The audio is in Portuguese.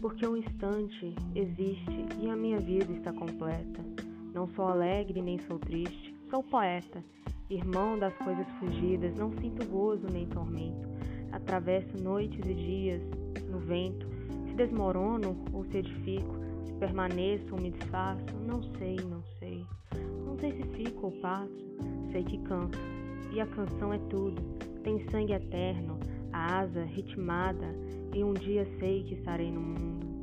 porque um instante existe e a minha vida está completa. Não sou alegre nem sou triste, sou poeta, irmão das coisas fugidas, não sinto gozo nem tormento. Atravesso noites e dias no vento, se desmorono ou se edifico, se permaneço ou me desfaço, não sei, não sei. Não sei se fico ou passo, sei que canto, e a canção é tudo, tem sangue eterno, a asa ritmada, e um dia sei que estarei no mundo.